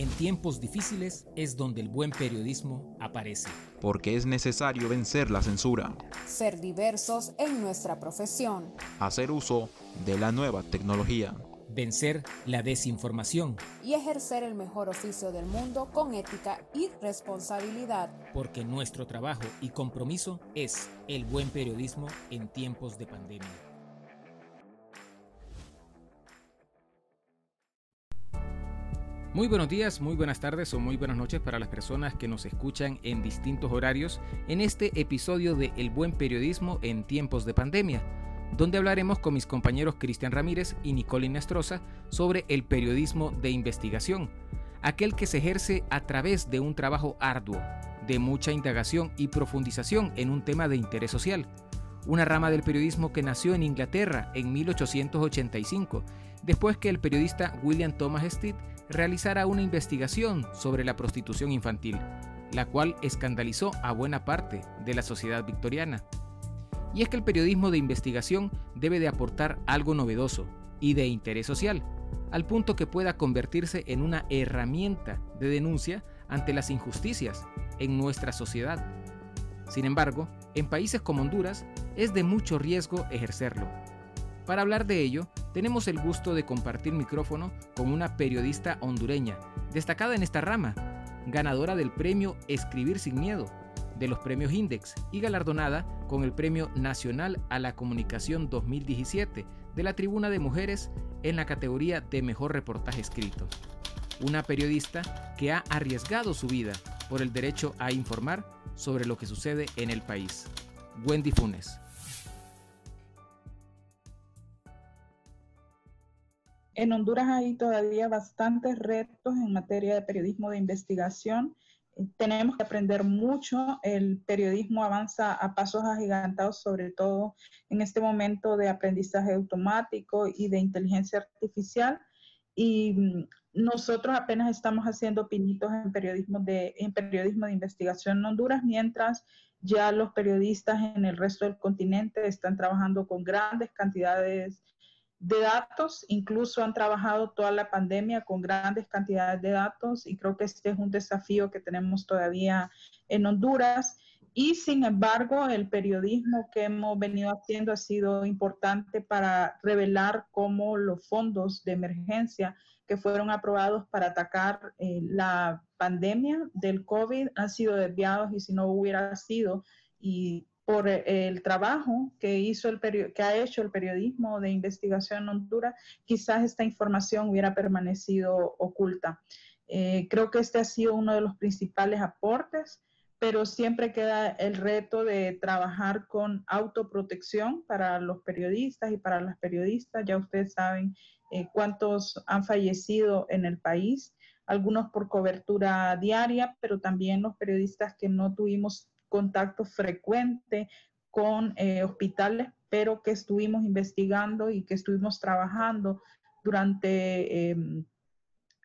En tiempos difíciles es donde el buen periodismo aparece. Porque es necesario vencer la censura. Ser diversos en nuestra profesión. Hacer uso de la nueva tecnología. Vencer la desinformación. Y ejercer el mejor oficio del mundo con ética y responsabilidad. Porque nuestro trabajo y compromiso es el buen periodismo en tiempos de pandemia. Muy buenos días, muy buenas tardes o muy buenas noches para las personas que nos escuchan en distintos horarios en este episodio de El buen periodismo en tiempos de pandemia, donde hablaremos con mis compañeros Cristian Ramírez y Nicole Inestrosa sobre el periodismo de investigación, aquel que se ejerce a través de un trabajo arduo, de mucha indagación y profundización en un tema de interés social una rama del periodismo que nació en Inglaterra en 1885, después que el periodista William Thomas Stead realizara una investigación sobre la prostitución infantil, la cual escandalizó a buena parte de la sociedad victoriana. Y es que el periodismo de investigación debe de aportar algo novedoso y de interés social, al punto que pueda convertirse en una herramienta de denuncia ante las injusticias en nuestra sociedad. Sin embargo, en países como Honduras es de mucho riesgo ejercerlo. Para hablar de ello, tenemos el gusto de compartir micrófono con una periodista hondureña, destacada en esta rama, ganadora del premio Escribir sin Miedo, de los premios Index y galardonada con el Premio Nacional a la Comunicación 2017 de la Tribuna de Mujeres en la categoría de Mejor Reportaje Escrito. Una periodista que ha arriesgado su vida por el derecho a informar sobre lo que sucede en el país. Wendy Funes. En Honduras hay todavía bastantes retos en materia de periodismo de investigación. Eh, tenemos que aprender mucho. El periodismo avanza a pasos agigantados, sobre todo en este momento de aprendizaje automático y de inteligencia artificial. Y mm, nosotros apenas estamos haciendo pinitos en periodismo de, en periodismo de investigación en Honduras, mientras ya los periodistas en el resto del continente están trabajando con grandes cantidades de datos, incluso han trabajado toda la pandemia con grandes cantidades de datos y creo que este es un desafío que tenemos todavía en Honduras. Y sin embargo, el periodismo que hemos venido haciendo ha sido importante para revelar cómo los fondos de emergencia que fueron aprobados para atacar eh, la pandemia del COVID han sido desviados y si no hubiera sido y por el trabajo que, hizo el que ha hecho el periodismo de investigación en Honduras, quizás esta información hubiera permanecido oculta. Eh, creo que este ha sido uno de los principales aportes, pero siempre queda el reto de trabajar con autoprotección para los periodistas y para las periodistas. Ya ustedes saben eh, cuántos han fallecido en el país, algunos por cobertura diaria, pero también los periodistas que no tuvimos contacto frecuente con eh, hospitales, pero que estuvimos investigando y que estuvimos trabajando durante em,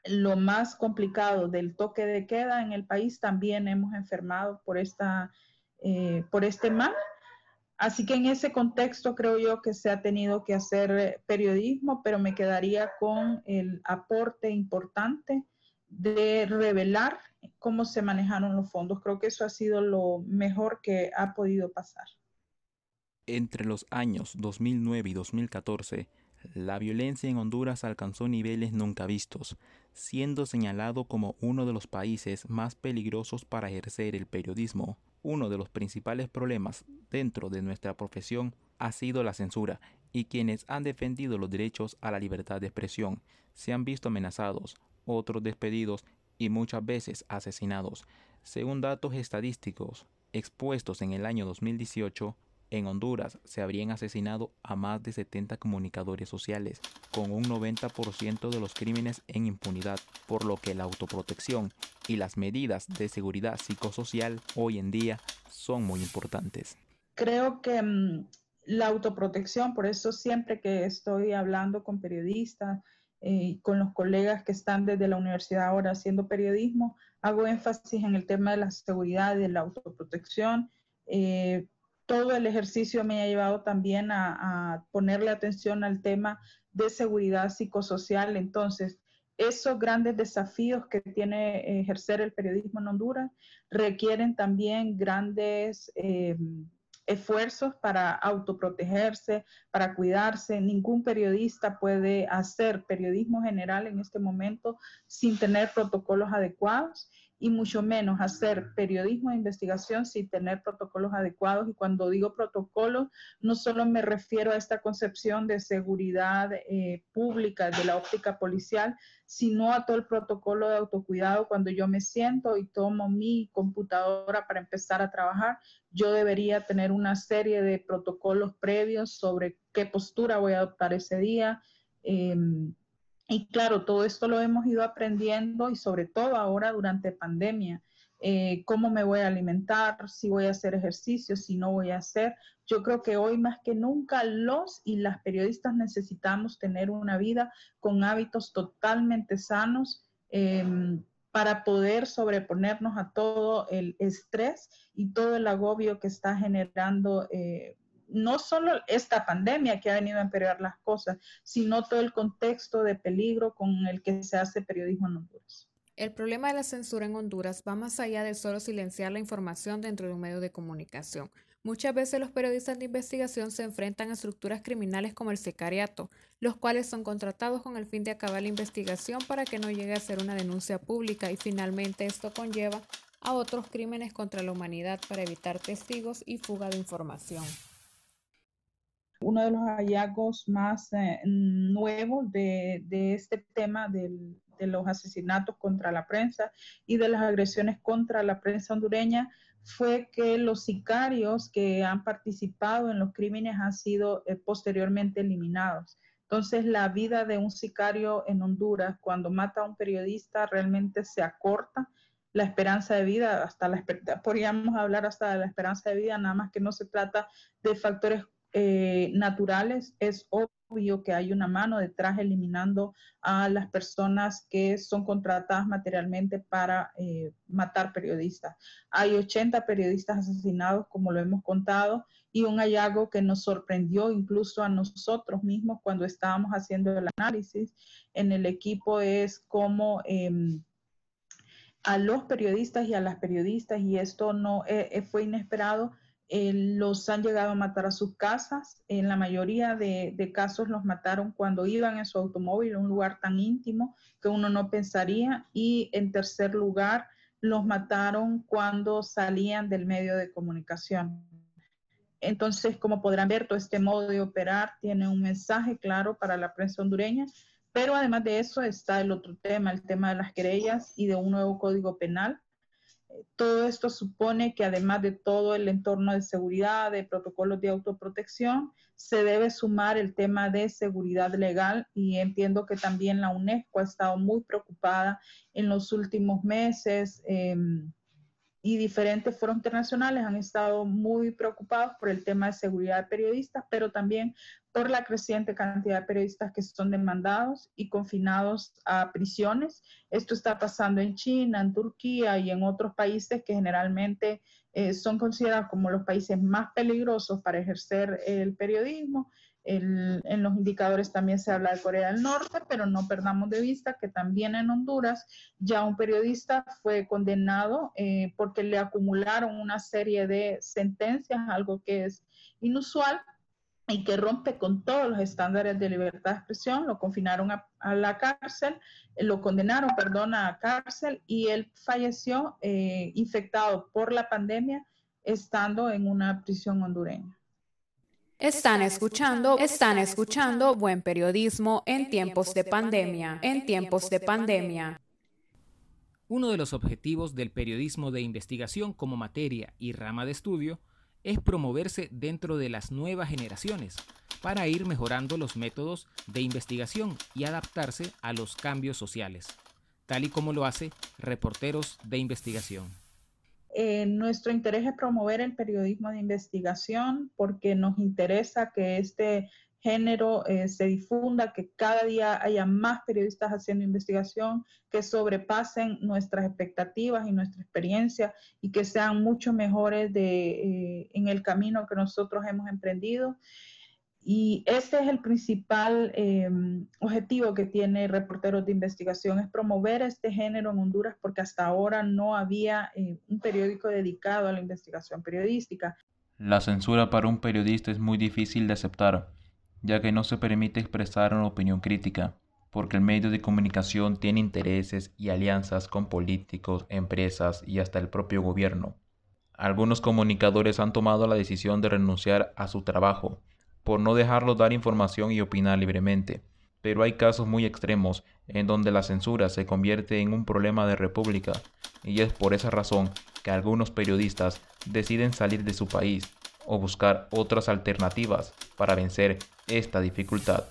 lo más complicado del toque de queda en el país. También hemos enfermado por, esta, eh, por este mal. Así que en ese contexto creo yo que se ha tenido que hacer periodismo, pero me quedaría con el aporte importante de revelar cómo se manejaron los fondos. Creo que eso ha sido lo mejor que ha podido pasar. Entre los años 2009 y 2014, la violencia en Honduras alcanzó niveles nunca vistos, siendo señalado como uno de los países más peligrosos para ejercer el periodismo. Uno de los principales problemas dentro de nuestra profesión ha sido la censura, y quienes han defendido los derechos a la libertad de expresión se han visto amenazados, otros despedidos y muchas veces asesinados. Según datos estadísticos expuestos en el año 2018, en Honduras se habrían asesinado a más de 70 comunicadores sociales, con un 90% de los crímenes en impunidad, por lo que la autoprotección y las medidas de seguridad psicosocial hoy en día son muy importantes. Creo que mm, la autoprotección, por eso siempre que estoy hablando con periodistas, eh, con los colegas que están desde la universidad ahora haciendo periodismo, hago énfasis en el tema de la seguridad de la autoprotección. Eh, todo el ejercicio me ha llevado también a, ponerle atención al tema de seguridad psicosocial. Entonces, esos grandes desafíos que tiene ejercer el periodismo en Honduras requieren también grandes eh, esfuerzos para autoprotegerse, para cuidarse. Ningún periodista puede hacer periodismo general en este momento sin tener protocolos adecuados y mucho menos hacer periodismo de investigación sin tener protocolos adecuados. Y cuando digo protocolos, no solo me refiero a esta concepción de seguridad eh, pública de la óptica policial, sino a todo el protocolo de autocuidado. Cuando yo me siento y tomo mi computadora para empezar a trabajar, yo debería tener una serie de protocolos previos sobre qué postura voy a adoptar ese día. Em, y claro, todo esto lo hemos ido aprendiendo y sobre todo ahora durante pandemia. Eh, cómo me voy a alimentar, si voy a hacer ejercicio, si no voy a hacer. Yo creo que hoy más que nunca los y las periodistas necesitamos tener una vida con hábitos totalmente sanos em, para poder sobreponernos a todo el estrés y todo el agobio que está generando eh, no solo esta pandemia que ha venido a empeorar las cosas, sino todo el contexto de peligro con el que se hace periodismo en Honduras. El problema de la censura en Honduras va más allá de solo silenciar la información dentro de un medio de comunicación. Muchas veces los periodistas de investigación se enfrentan a estructuras criminales como el sicariato, los cuales son contratados con el fin de acabar la investigación para que no llegue a ser una denuncia pública y finalmente esto conlleva a otros crímenes contra la humanidad para evitar testigos y fuga de información uno de los hallazgos más eh, nuevos de, este tema de los asesinatos contra la prensa y de las agresiones contra la prensa hondureña fue que los sicarios que han participado en los crímenes han sido eh, posteriormente eliminados. Entonces, la vida de un sicario en Honduras, cuando mata a un periodista, realmente se acorta la esperanza de vida, hasta la podríamos hablar hasta de la esperanza de vida, nada más que no se trata de factores eh, naturales, es obvio que hay una mano detrás eliminando a las personas que son contratadas materialmente para eh, matar periodistas. Hay 80 periodistas asesinados, como lo hemos contado, y un hallazgo que nos sorprendió incluso a nosotros mismos cuando estábamos haciendo el análisis en el equipo es cómo... Em, a los periodistas y a las periodistas, y esto no eh, fue inesperado, eh, los han llegado a matar a sus casas. En la mayoría de, casos los mataron cuando iban en su automóvil, un lugar tan íntimo que uno no pensaría. Y en tercer lugar, los mataron cuando salían del medio de comunicación. Entonces, como podrán ver, todo este modo de operar tiene un mensaje claro para la prensa hondureña, pero además de eso está el otro tema, el tema de las querellas y de un nuevo código penal todo esto supone que además de todo el entorno de seguridad, de protocolos de autoprotección, se debe sumar el tema de seguridad legal y entiendo que también la UNESCO ha estado muy preocupada en los últimos meses. Em, y diferentes foros internacionales han estado muy preocupados por el tema de seguridad de periodistas, pero también por la creciente cantidad de periodistas que son demandados y confinados a prisiones. Esto está pasando en China, en Turquía y en otros países que generalmente eh, son considerados como los países más peligrosos para ejercer el periodismo en los indicadores también se habla de Corea del Norte, pero no perdamos de vista que también en Honduras ya un periodista fue condenado eh, porque le acumularon una serie de sentencias, algo que es inusual y que rompe con todos los estándares de libertad de expresión. Lo confinaron a, la cárcel, eh, lo condenaron, perdón, a cárcel y él falleció eh, infectado por la pandemia estando en una prisión hondureña. Están escuchando, están escuchando buen periodismo en tiempos de pandemia, en tiempos de pandemia. Uno de los objetivos del periodismo de investigación como materia y rama de estudio es promoverse dentro de las nuevas generaciones para ir mejorando los métodos de investigación y adaptarse a los cambios sociales, tal y como lo hace Reporteros de Investigación. Eh, nuestro interés es promover el periodismo de investigación porque nos interesa que este género eh, se difunda, que cada día haya más periodistas haciendo investigación, que sobrepasen nuestras expectativas y nuestra experiencia y que sean mucho mejores de, eh, en el camino que nosotros hemos emprendido. Y este es el principal em, objetivo que tiene Reporteros de Investigación, es promover este género en Honduras porque hasta ahora no había eh, un periódico dedicado a la investigación periodística. La censura para un periodista es muy difícil de aceptar, ya que no se permite expresar una opinión crítica, porque el medio de comunicación tiene intereses y alianzas con políticos, empresas y hasta el propio gobierno. Algunos comunicadores han tomado la decisión de renunciar a su trabajo por no dejarlos dar información y opinar libremente. Pero hay casos muy extremos en donde la censura se convierte en un problema de república y es por esa razón que algunos periodistas deciden salir de su país o buscar otras alternativas para vencer esta dificultad.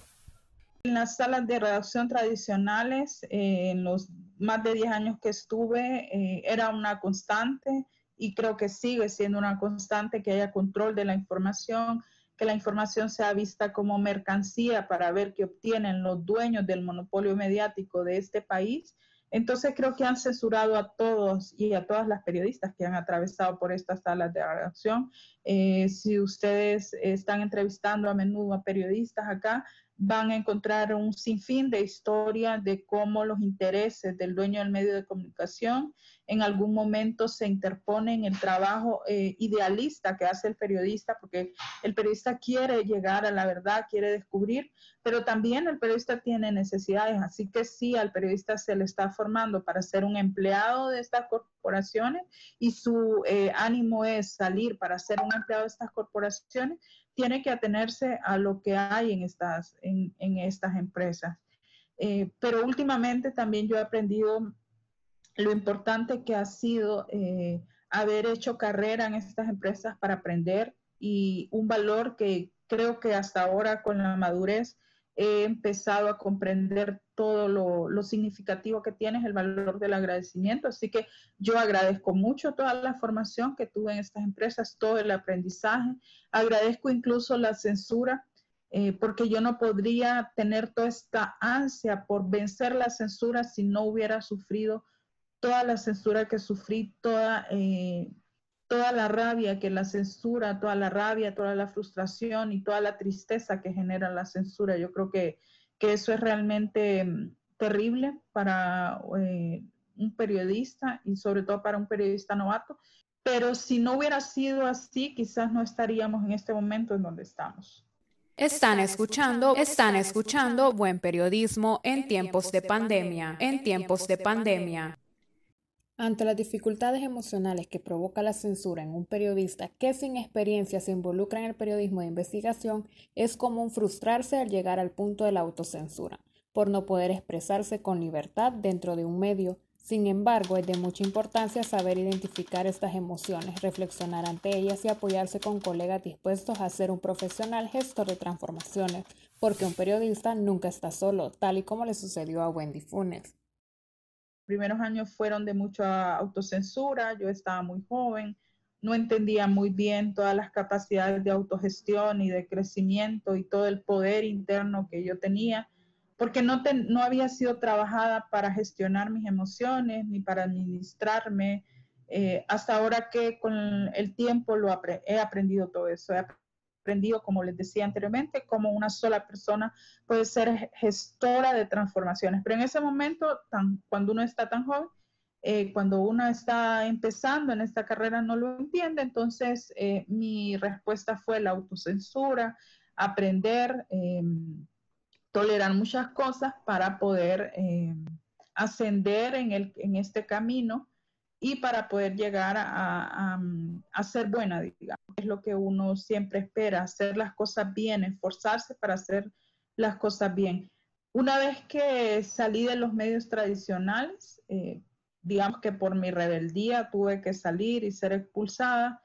En las salas de redacción tradicionales, eh, en los más de 10 años que estuve, eh, era una constante y creo que sigue siendo una constante que haya control de la información, que la información sea vista como mercancía para ver qué obtienen los dueños del monopolio mediático de este país. Entonces creo que han censurado a todos y a todas las periodistas que han atravesado por estas salas de redacción. Eh, si ustedes están entrevistando a menudo a periodistas acá, van a encontrar un sinfín de historias de cómo los intereses del dueño del medio de comunicación en algún momento se interpone en el trabajo eh, idealista que hace el periodista, porque el periodista quiere llegar a la verdad, quiere descubrir, pero también el periodista tiene necesidades, así que sí, al periodista se le está formando para ser un empleado de estas corporaciones y su eh, ánimo es salir para ser un de estas corporaciones, tiene que atenerse a lo que hay en estas, en, estas empresas. Eh, pero últimamente también yo he aprendido lo importante que ha sido eh, haber hecho carrera en estas empresas para aprender y un valor que creo que hasta ahora con la madurez he empezado a comprender todo lo, significativo que tiene el valor del agradecimiento. Así que yo agradezco mucho toda la formación que tuve en estas empresas, todo el aprendizaje. Agradezco incluso la censura, eh, porque yo no podría tener toda esta ansia por vencer la censura si no hubiera sufrido toda la censura que sufrí, toda, eh, toda la rabia que la censura, toda la rabia, toda la frustración y toda la tristeza que genera la censura. Yo creo que, que eso es realmente mm, terrible para eh, un periodista y sobre todo para un periodista novato. Pero si no hubiera sido así, quizás no estaríamos en este momento en donde estamos. Están escuchando, están escuchando buen periodismo en tiempos de pandemia, en tiempos de pandemia. Ante las dificultades emocionales que provoca la censura en un periodista que sin experiencia se involucra en el periodismo de investigación, es común frustrarse al llegar al punto de la autocensura, por no poder expresarse con libertad dentro de un medio. Sin embargo, es de mucha importancia saber identificar estas emociones, reflexionar ante ellas y apoyarse con colegas dispuestos a ser un profesional gestor de transformaciones, porque un periodista nunca está solo, tal y como le sucedió a Wendy Funes primeros años fueron de mucha autocensura, yo estaba muy joven, no entendía muy bien todas las capacidades de autogestión y de crecimiento y todo el poder interno que yo tenía, porque no, no había sido trabajada para gestionar mis emociones ni para administrarme. Eh, hasta ahora que con el tiempo lo he aprendido todo eso, aprendido, como les decía anteriormente, como una sola persona puede ser gestora de transformaciones. Pero en ese momento, tan, cuando uno está tan joven, eh, cuando uno está empezando en esta carrera no lo entiende, entonces eh, mi respuesta fue la autocensura, aprender, em, tolerar muchas cosas para poder em, ascender en, el, en este camino y para poder llegar a, a, ser buena, digamos. Lo que uno siempre espera, hacer las cosas bien, esforzarse para hacer las cosas bien. Una vez que salí de los medios tradicionales, eh, digamos que por mi rebeldía tuve que salir y ser expulsada,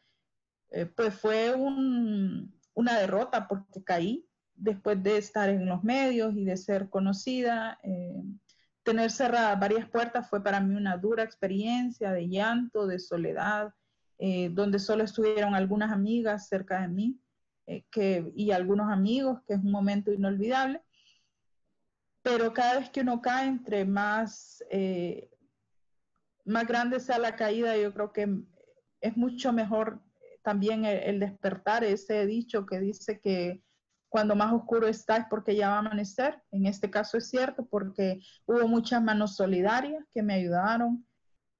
eh, pues fue una derrota porque caí después de estar en los medios y de ser conocida. Eh, tener cerradas varias puertas fue para mí una dura experiencia de llanto, de soledad, eh, donde solo estuvieron algunas amigas cerca de mí eh, y algunos amigos, que es un momento inolvidable. Pero cada vez que uno cae, entre más, eh, más grande sea la caída, yo creo que es mucho mejor también el, el despertar, ese dicho que dice que cuando más oscuro está es porque ya va a amanecer. En este caso es cierto porque hubo muchas manos solidarias que me ayudaron,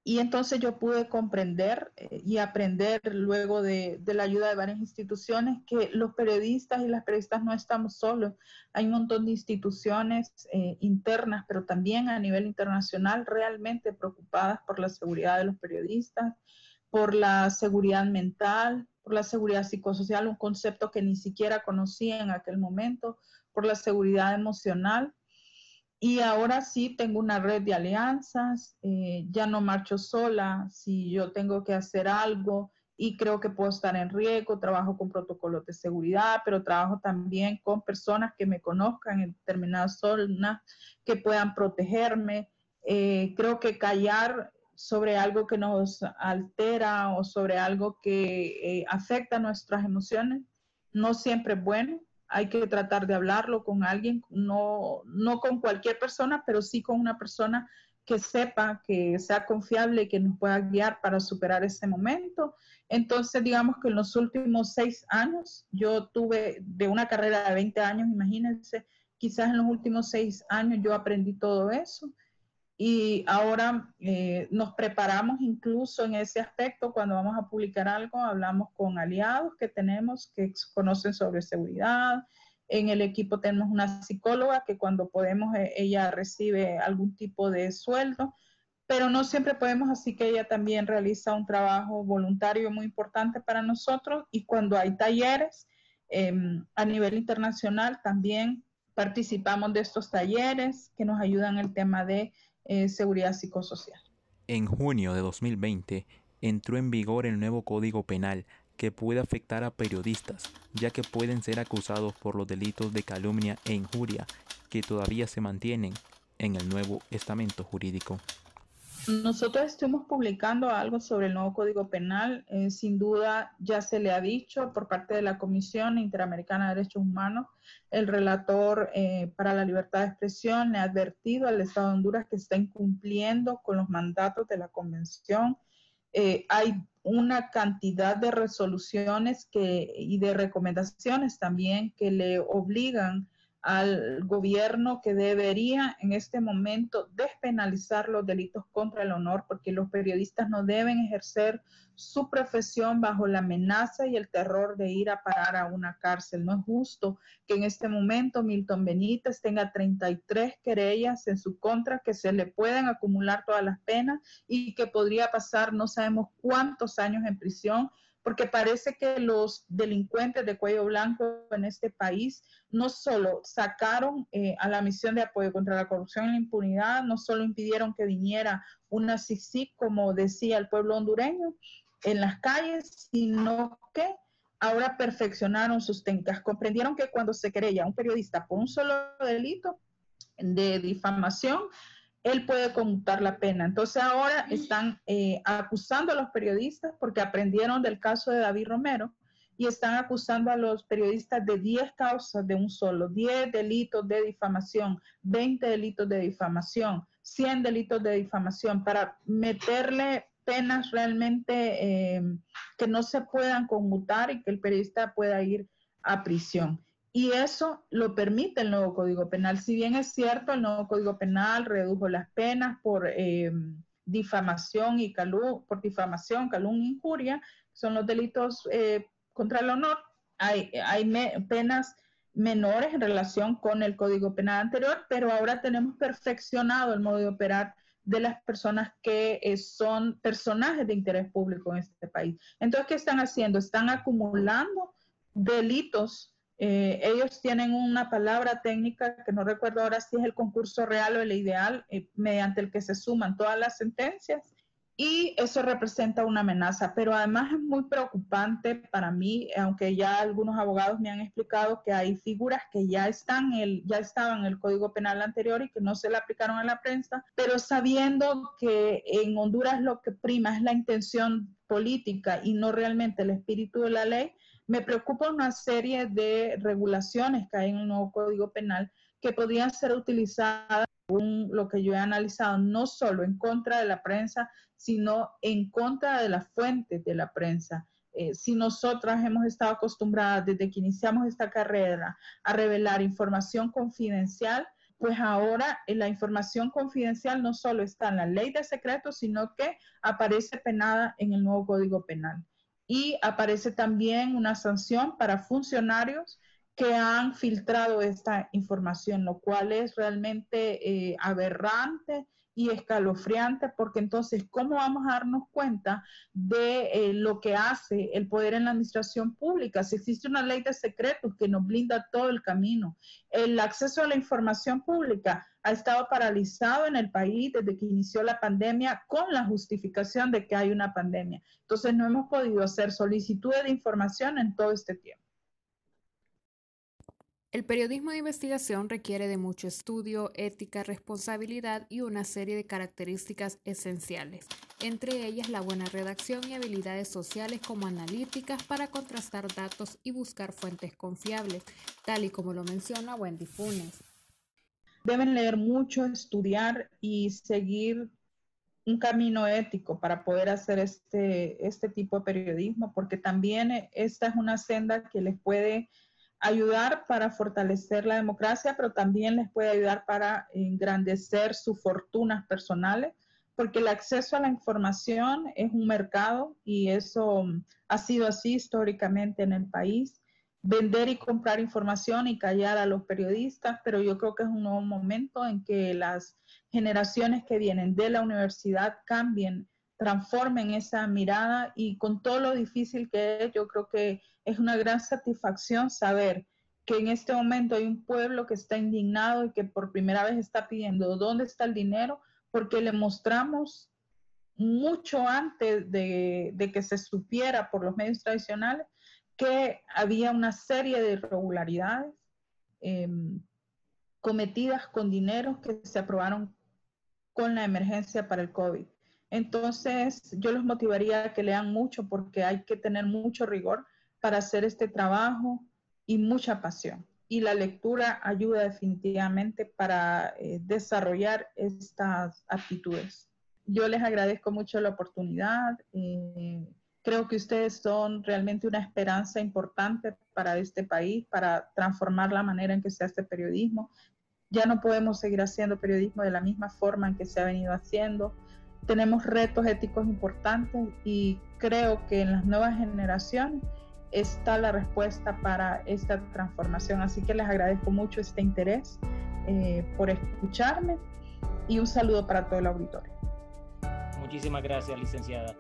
y entonces yo pude comprender eh, y aprender luego de, la ayuda de varias instituciones que los periodistas y las periodistas no estamos solos. Hay un montón de instituciones eh, internas, pero también a nivel internacional realmente preocupadas por la seguridad de los periodistas, por la seguridad mental, por la seguridad psicosocial, un concepto que ni siquiera conocía en aquel momento, por la seguridad emocional y ahora sí tengo una red de alianzas, eh, ya no marcho sola, si yo tengo que hacer algo y creo que puedo estar en riesgo, trabajo con protocolos de seguridad, pero trabajo también con personas que me conozcan en determinadas zonas, que puedan protegerme. Eh, creo que callar sobre algo que nos altera o sobre algo que eh, afecta nuestras emociones no siempre es bueno hay que tratar de hablarlo con alguien, no, no con cualquier persona, pero sí con una persona que sepa, que sea confiable que nos pueda guiar para superar ese momento. Entonces, digamos que en los últimos seis años, yo tuve de una carrera de 20 años, imagínense, quizás en los últimos seis años yo aprendí todo eso y ahora eh, nos preparamos incluso en ese aspecto cuando vamos a publicar algo, hablamos con aliados que tenemos que conocen sobre seguridad. En el equipo tenemos una psicóloga que cuando podemos eh, ella recibe algún tipo de sueldo, pero no siempre podemos, así que ella también realiza un trabajo voluntario muy importante para nosotros y cuando hay talleres em, a nivel internacional también participamos de estos talleres que nos ayudan en el tema de seguridad psicosocial. En junio de 2020 entró en vigor el nuevo Código Penal que puede afectar a periodistas, ya que pueden ser acusados por los delitos de calumnia e injuria que todavía se mantienen en el nuevo estamento jurídico. Nosotros estuvimos publicando algo sobre el nuevo Código Penal. Eh, sin duda ya se le ha dicho por parte de la Comisión Interamericana de Derechos Humanos. El relator eh, para la libertad de expresión le ha advertido al Estado de Honduras que está incumpliendo con los mandatos de la Convención. Eh, hay una cantidad de resoluciones que, y de recomendaciones también que le obligan al gobierno que debería en este momento despenalizar los delitos contra el honor, porque los periodistas no deben ejercer su profesión bajo la amenaza y el terror de ir a parar a una cárcel. No es justo que en este momento Milton Benítez tenga 33 querellas en su contra, que se le pueden acumular todas las penas y que podría pasar no sabemos cuántos años en prisión porque parece que los delincuentes de cuello blanco en este país no solo sacaron eh, a la misión de apoyo contra la corrupción y la impunidad, no solo impidieron que viniera una CICIC, como decía el pueblo hondureño, en las calles, sino que ahora perfeccionaron sus técnicas. Comprendieron que cuando se querella un periodista por un solo delito de difamación, él puede conmutar la pena. Entonces ahora están eh, acusando a los periodistas porque aprendieron del caso de David Romero y están acusando a los periodistas de 10 causas de un solo, 10 delitos de difamación, 20 delitos de difamación, 100 delitos de difamación para meterle penas realmente eh, que no se puedan conmutar y que el periodista pueda ir a prisión. Y eso lo permite el nuevo Código Penal. Si bien es cierto, el nuevo Código Penal redujo las penas por eh, difamación y calumnia, por difamación, calumnia injuria, son los delitos eh, contra el honor. Hay, hay penas menores en relación con el Código Penal anterior, pero ahora tenemos perfeccionado el modo de operar de las personas que eh, son personajes de interés público en este país. Entonces, ¿qué están haciendo? Están acumulando delitos eh, ellos tienen una palabra técnica que no recuerdo ahora si es el concurso real o el ideal, eh, mediante el que se suman todas las sentencias y eso representa una amenaza, pero además es muy preocupante para mí, aunque ya algunos abogados me han explicado que hay figuras que ya están el, ya estaban en el Código Penal anterior y que no se le aplicaron a la prensa, pero sabiendo que en Honduras lo que prima es la intención política y no realmente el espíritu de la ley, me preocupa una serie de regulaciones que hay en el nuevo Código Penal que podrían ser utilizadas, según lo que yo he analizado, no solo en contra de la prensa, sino en contra de las fuentes de la prensa. eh, si nosotras hemos estado acostumbradas desde que iniciamos esta carrera a revelar información confidencial, pues ahora la información confidencial no solo está en la ley de secretos, sino que aparece penada en el nuevo Código Penal. Y aparece también una sanción para funcionarios que han filtrado esta información, lo cual es realmente eh, aberrante y escalofriante, porque entonces, ¿cómo vamos a darnos cuenta de eh, lo que hace el poder en la administración pública? Si existe una ley de secretos que nos blinda todo el camino, el acceso a la información pública ha estado paralizado en el país desde que inició la pandemia con la justificación de que hay una pandemia. Entonces, no hemos podido hacer solicitudes de información en todo este tiempo. El periodismo de investigación requiere de mucho estudio, ética, responsabilidad y una serie de características esenciales, entre ellas la buena redacción y habilidades sociales como analíticas para contrastar datos y buscar fuentes confiables, tal y como lo menciona Wendy Funes. Deben leer mucho, estudiar y seguir un camino ético para poder hacer este, este tipo de periodismo, porque también esta es una senda que les puede ayudar para fortalecer la democracia, pero también les puede ayudar para engrandecer sus fortunas personales, porque el acceso a la información es un mercado y eso ha sido así históricamente en el país. Vender y comprar información y callar a los periodistas, pero yo creo que es un nuevo momento en que las generaciones que vienen de la universidad cambien, transformen esa mirada y con todo lo difícil que es, yo creo que es una gran satisfacción saber que en este momento hay un pueblo que está indignado y que por primera vez está pidiendo dónde está el dinero, porque le mostramos mucho antes de, que se supiera por los medios tradicionales que había una serie de irregularidades em, cometidas con dinero que se aprobaron con la emergencia para el COVID. Entonces, yo los motivaría a que lean mucho porque hay que tener mucho rigor para hacer este trabajo y mucha pasión. Y la lectura ayuda definitivamente para eh, desarrollar estas actitudes. Yo les agradezco mucho la oportunidad. Eh, creo que ustedes son realmente una esperanza importante para este país, para transformar la manera en que se hace periodismo. Ya no podemos seguir haciendo periodismo de la misma forma en que se ha venido haciendo. Tenemos retos éticos importantes y creo que en las nuevas generaciones está la respuesta para esta transformación. Así que les agradezco mucho este interés eh, por escucharme y un saludo para todo el auditorio. Muchísimas gracias, licenciada.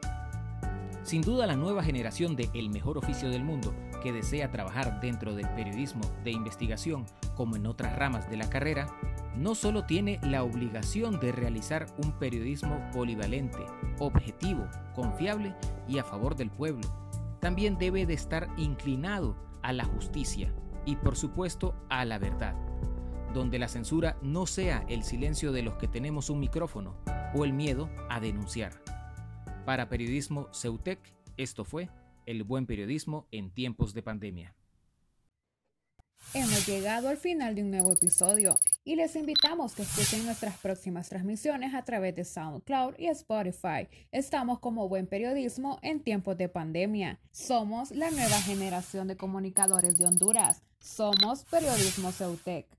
Sin duda la nueva generación de El Mejor Oficio del Mundo, que desea trabajar dentro del periodismo de investigación como en otras ramas de la carrera, no solo tiene la obligación de realizar un periodismo polivalente, objetivo, confiable y a favor del pueblo, también debe de estar inclinado a la justicia y por supuesto a la verdad, donde la censura no sea el silencio de los que tenemos un micrófono o el miedo a denunciar. Para Periodismo Ceutec, esto fue el buen periodismo en tiempos de pandemia. Hemos llegado al final de un nuevo episodio y les invitamos que escuchen nuestras próximas transmisiones a través de SoundCloud y Spotify. Estamos como buen periodismo en tiempos de pandemia. Somos la nueva generación de comunicadores de Honduras. Somos Periodismo Ceutec.